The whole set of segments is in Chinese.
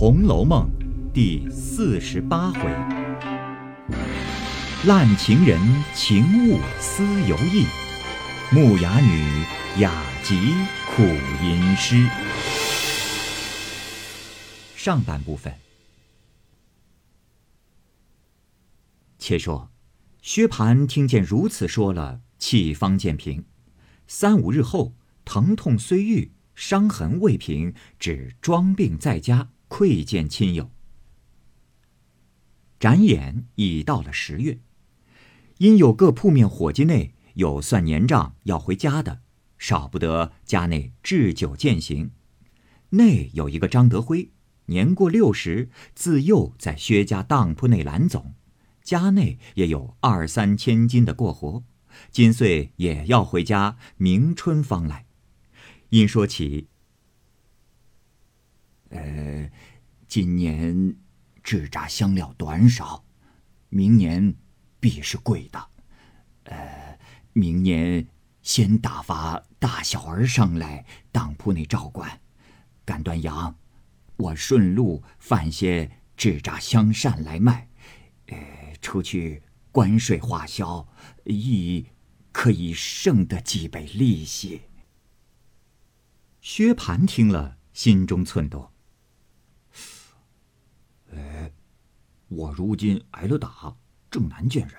红楼梦》第四十八回：烂情人情物思犹意，木雅女雅集苦吟诗。上半部分。且说，薛蟠听见如此说了，气方渐平。三五日后，疼痛虽愈，伤痕未平，只装病在家，窥见亲友。转眼已到了十月，因有各铺面伙计内有算年账要回家的，少不得家内置酒饯行。内有一个张德辉，年过六十，自幼在薛家当铺内揽总，家内也有二三千金的过活。今岁也要回家，明春方来。因说起，呃，今年制扎香料短少，明年必是贵的。呃，明年先打发大小儿上来当铺内照管，赶断羊，我顺路贩些制扎香扇来卖，呃，出去。关税花销，亦可以剩得几倍利息。薛蟠听了，心中忖度：“哎，我如今挨了打，正难见人，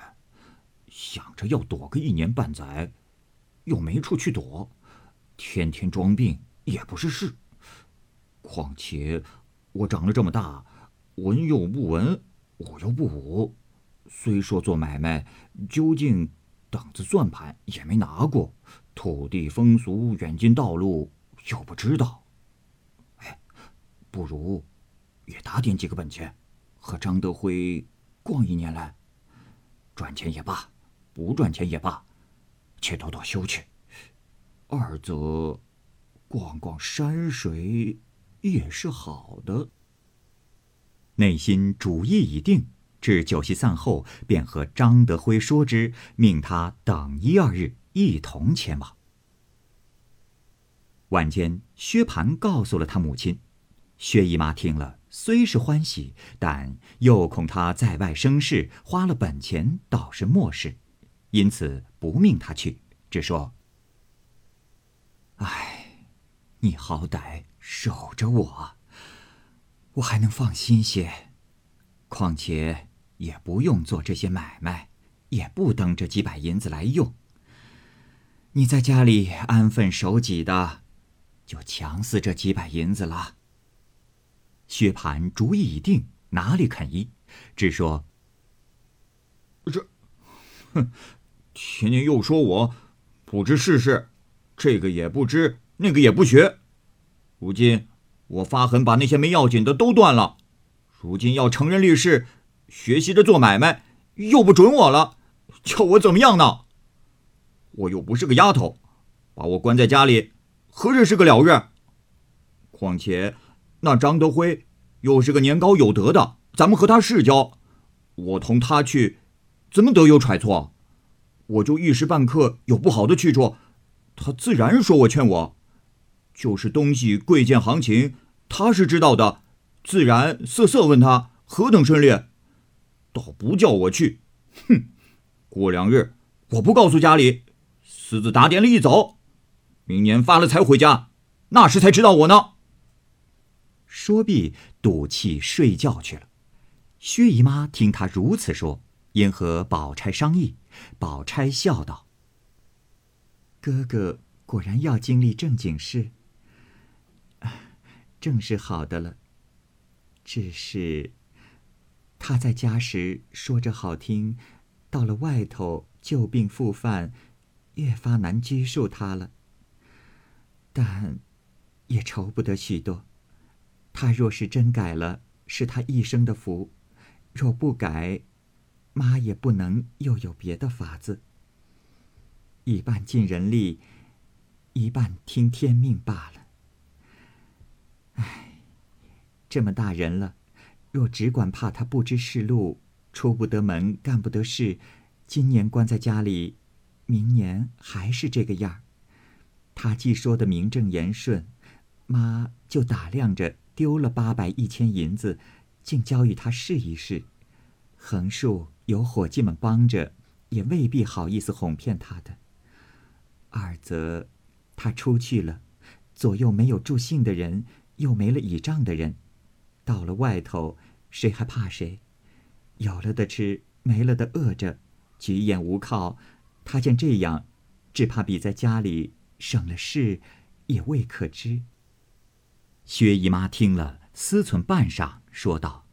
想着要躲个一年半载，又没处去躲，天天装病也不是事。况且我长了这么大，文又不文，武又不武。”虽说做买卖，究竟档子算盘也没拿过，土地风俗、远近道路又不知道。哎，不如也打点几个本钱，和张德辉逛一年来，赚钱也罢，不赚钱也罢，且躲躲休去。二则逛逛山水也是好的。内心主意已定。至酒席散后，便和张德辉说之，命他等一二日，一同前往。晚间，薛蟠告诉了他母亲，薛姨妈听了，虽是欢喜，但又恐他在外生事，花了本钱，倒是莫事，因此不命他去，只说：“唉，你好歹守着我，我还能放心些，况且……”也不用做这些买卖，也不等这几百银子来用。你在家里安分守己的，就强似这几百银子了。薛蟠主意已定，哪里肯依，只说：“这，哼，天天又说我不知世事，这个也不知，那个也不学。如今我发狠把那些没要紧的都断了，如今要成人立事。”学习着做买卖，又不准我了，叫我怎么样呢？我又不是个丫头，把我关在家里，何日是个了日？况且那张德辉又是个年高有德的，咱们和他世交，我同他去，怎么得有揣错？我就一时半刻有不好的去处，他自然说我劝我，就是东西贵贱行情，他是知道的，自然色色问他何等顺利。倒不叫我去，哼！过两日我不告诉家里，私自打点了一走，明年发了财回家，那时才知道我呢。说毕，赌气睡觉去了。薛姨妈听他如此说，因和宝钗商议。宝钗笑道：“哥哥果然要经历正经事，正是好的了。只是……”他在家时说着好听，到了外头旧病复犯，越发难拘束他了。但也愁不得许多。他若是真改了，是他一生的福；若不改，妈也不能又有别的法子。一半尽人力，一半听天命罢了。唉，这么大人了。若只管怕他不知世路，出不得门，干不得事，今年关在家里，明年还是这个样儿。他既说的名正言顺，妈就打量着丢了八百一千银子，竟交与他试一试。横竖有伙计们帮着，也未必好意思哄骗他的。二则，他出去了，左右没有助兴的人，又没了倚仗的人，到了外头，谁还怕谁？有了的吃，没了的饿着，举眼无靠。他见这样，只怕比在家里省了事，也未可知。薛姨妈听了，思忖半晌，说道：“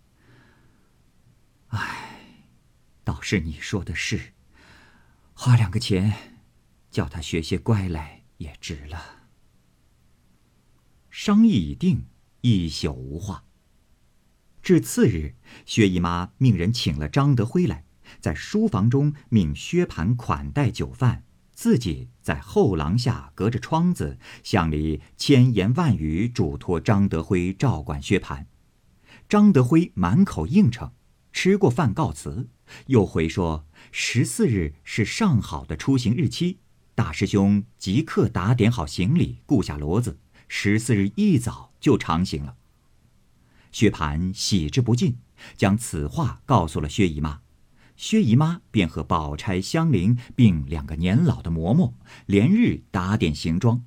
唉，倒是你说的是，花两个钱，叫他学些乖来也值了。”商议已定，一宿无话。至次日，薛姨妈命人请了张德辉来，在书房中命薛蟠款待酒饭，自己在后廊下隔着窗子向里千言万语嘱托张德辉照管薛蟠。张德辉满口应承，吃过饭告辞，又回说十四日是上好的出行日期，大师兄即刻打点好行李，雇下骡子，十四日一早就长行了。薛蟠喜之不尽，将此话告诉了薛姨妈。薛姨妈便和宝钗、香菱并两个年老的嬷嬷，连日打点行装，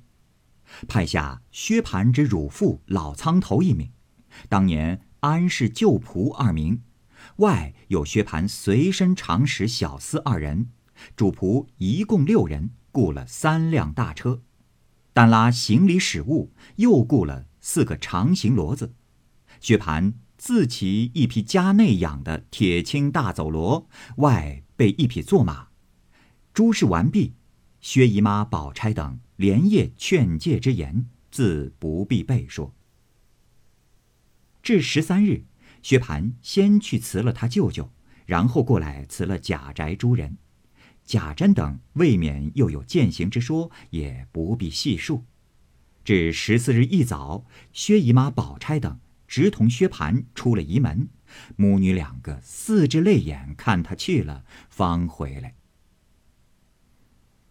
派下薛蟠之乳父老苍头一名，当年安氏旧仆二名，外有薛蟠随身常使小厮二人，主仆一共六人，雇了三辆大车，单拉行李使物，又雇了四个长行骡子。薛蟠自骑一匹家内养的铁青大走骡，外备一匹坐马。诸事完毕，薛姨妈、宝钗等连夜劝诫之言，自不必备说。至十三日，薛蟠先去辞了他舅舅，然后过来辞了贾宅诸人。贾珍等未免又有践行之说，也不必细述。至十四日一早，薛姨妈、宝钗等。直同薛蟠出了仪门，母女两个四只泪眼看他去了，方回来。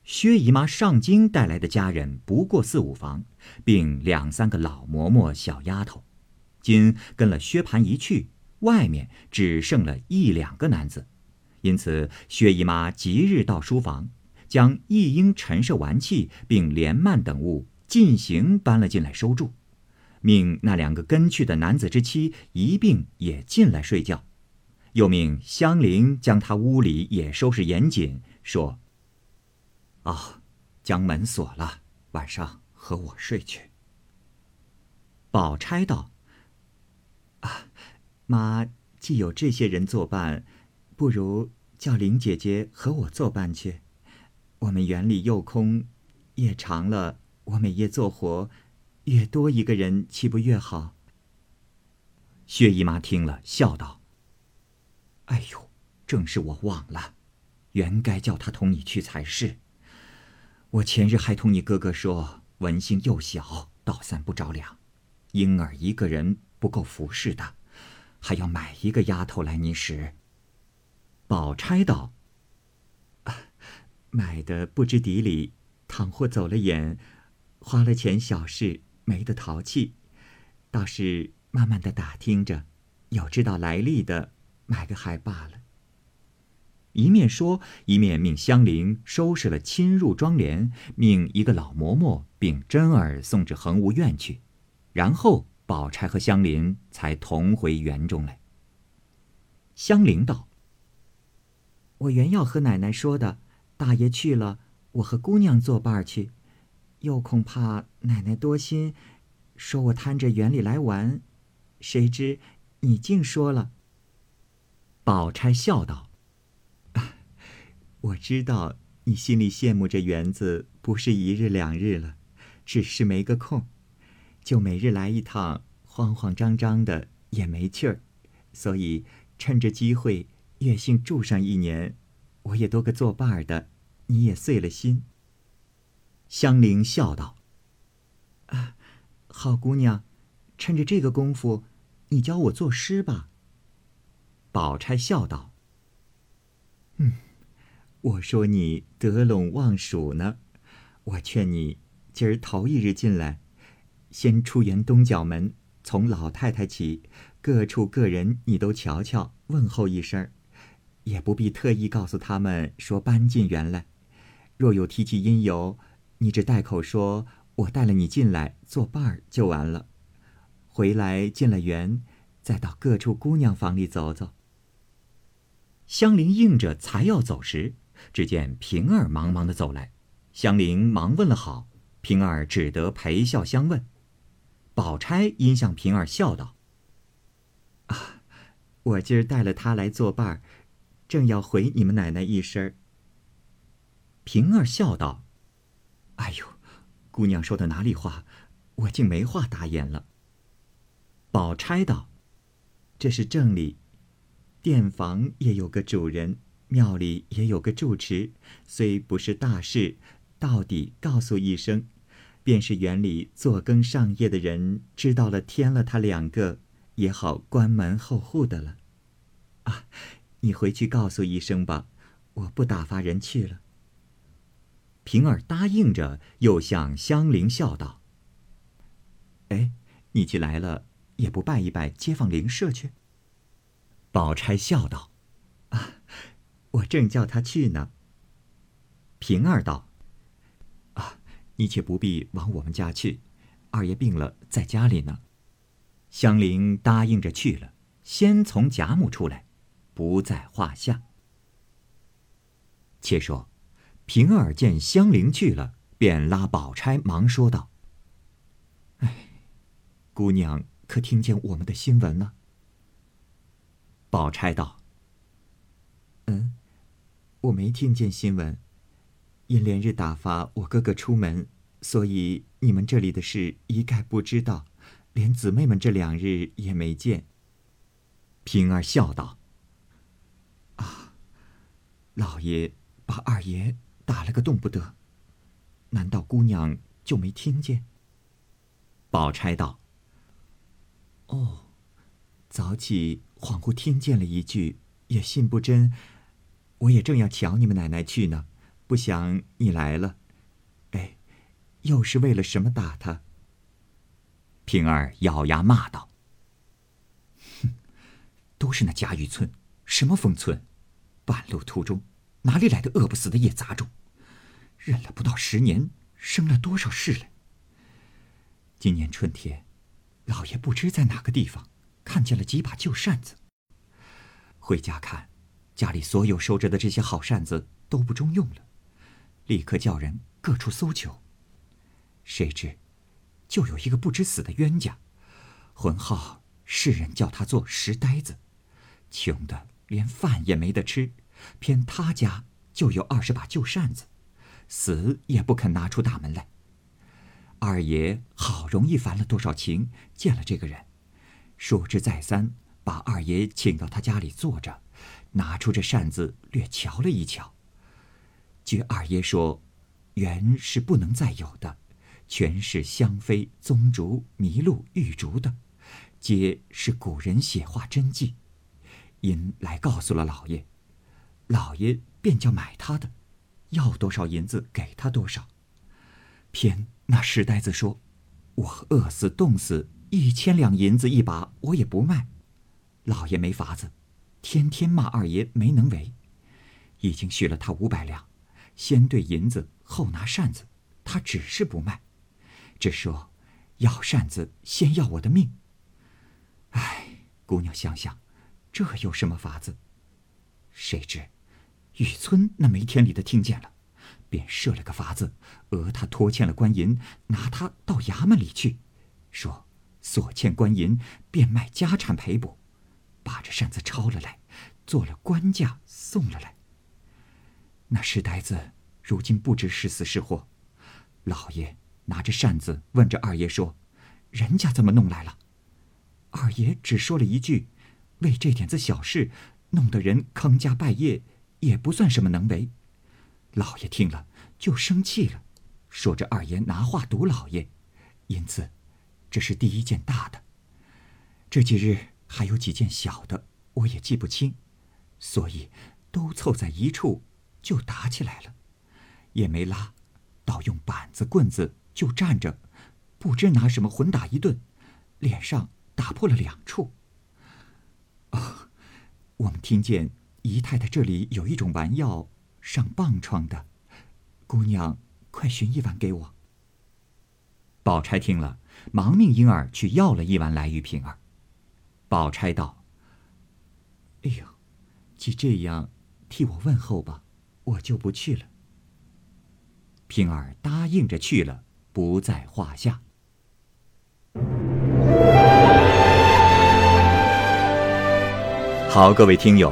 薛姨妈上京带来的家人不过四五房，并两三个老嬷嬷、小丫头，今跟了薛蟠一去，外面只剩了一两个男子，因此薛姨妈即日到书房，将一应陈设玩器并帘幔等物进行搬了进来收住。命那两个跟去的男子之妻一并也进来睡觉，又命香菱将他屋里也收拾严谨，说：“哦，将门锁了，晚上和我睡去。”宝钗道：“啊，妈既有这些人作伴，不如叫林姐姐和我作伴去。我们园里又空，夜长了，我每夜做活。”越多一个人，岂不越好？薛姨妈听了，笑道：“哎呦，正是我忘了，原该叫他同你去才是。我前日还同你哥哥说，文兴又小，倒三不着粮，婴儿一个人不够服侍的，还要买一个丫头来你使。”宝钗道：“买的不知底里，倘或走了眼，花了钱小事。”没得淘气，倒是慢慢的打听着，有知道来历的，买个还罢了。一面说，一面命香菱收拾了侵入妆帘，命一个老嬷嬷并真儿送至恒芜院去，然后宝钗和香菱才同回园中来。香菱道：“我原要和奶奶说的，大爷去了，我和姑娘作伴去。”又恐怕奶奶多心，说我贪着园里来玩，谁知你竟说了。宝钗笑道：“ 我知道你心里羡慕这园子，不是一日两日了，只是没个空，就每日来一趟，慌慌张张的也没趣儿，所以趁着机会，月性住上一年，我也多个作伴的，你也碎了心。”香菱笑道：“啊，好姑娘，趁着这个功夫，你教我作诗吧。”宝钗笑道：“嗯，我说你得陇望蜀呢，我劝你今儿头一日进来，先出园东角门，从老太太起，各处各人你都瞧瞧，问候一声，也不必特意告诉他们说搬进园来。若有提起因由，你只带口说我带了你进来作伴儿就完了。回来进了园，再到各处姑娘房里走走。香菱应着，才要走时，只见平儿忙忙的走来，香菱忙问了好，平儿只得陪笑相问。宝钗因向平儿笑道：“啊，我今儿带了他来作伴儿，正要回你们奶奶一声。”平儿笑道：“哎呦，姑娘说的哪里话，我竟没话答言了。”宝钗道：“这是正理，店房也有个主人，庙里也有个住持，虽不是大事，到底告诉一声。”便是园里做更上夜的人知道了，添了他两个，也好关门候户的了。啊，你回去告诉一声吧，我不打发人去了。平儿答应着，又向香菱笑道：“哎，你既来了，也不拜一拜街坊邻舍去？”宝钗笑道：“啊，我正叫他去呢。”平儿道。啊你且不必往我们家去，二爷病了，在家里呢。香菱答应着去了，先从贾母出来，不在话下。且说，平儿见香菱去了，便拉宝钗忙说道：“哎，姑娘可听见我们的新闻了？”宝钗道：“嗯，我没听见新闻。”因连日打发我哥哥出门，所以你们这里的事一概不知道，连姊妹们这两日也没见。平儿笑道：“啊，老爷把二爷打了个动不得，难道姑娘就没听见？”宝钗道：“哦，早起恍惚听见了一句，也信不真。我也正要瞧你们奶奶去呢。”不想你来了，哎，又是为了什么打他？平儿咬牙骂道：“哼，都是那贾雨村，什么封村？半路途中哪里来的饿不死的野杂种？忍了不到十年，生了多少事来？今年春天，老爷不知在哪个地方看见了几把旧扇子，回家看，家里所有收着的这些好扇子都不中用了。”立刻叫人各处搜求，谁知就有一个不知死的冤家，浑号世人叫他做石呆子，穷的连饭也没得吃，偏他家就有二十把旧扇子，死也不肯拿出大门来。二爷好容易烦了多少情，见了这个人，说之再三，把二爷请到他家里坐着，拿出这扇子略瞧了一瞧。据二爷说，原是不能再有的，全是香妃、宗竹、麋鹿、玉竹的，皆是古人写画真迹。因来告诉了老爷，老爷便叫买他的，要多少银子给他多少。偏那石呆子说：“我饿死冻死，一千两银子一把，我也不卖。”老爷没法子，天天骂二爷没能为，已经许了他五百两。先兑银子，后拿扇子，他只是不卖，只说要扇子先要我的命。哎，姑娘想想，这有什么法子？谁知雨村那没天理的听见了，便设了个法子，讹他拖欠了官银，拿他到衙门里去，说所欠官银变卖家产赔补，把这扇子抄了来，做了官价送了来。那石呆子如今不知是死是活，老爷拿着扇子问着二爷说：“人家怎么弄来了？”二爷只说了一句：“为这点子小事，弄得人坑家败业，也不算什么能为。”老爷听了就生气了，说着二爷拿话堵老爷，因此这是第一件大的。这几日还有几件小的，我也记不清，所以都凑在一处。就打起来了，也没拉，倒用板子棍子就站着，不知拿什么混打一顿，脸上打破了两处。哦，我们听见姨太太这里有一种丸药上棒疮的，姑娘，快寻一碗给我。宝钗听了，忙命婴儿去要了一碗来与平儿。宝钗道：“哎呦，既这样，替我问候吧，我就不去了。”平儿答应着去了，不在话下。好，各位听友，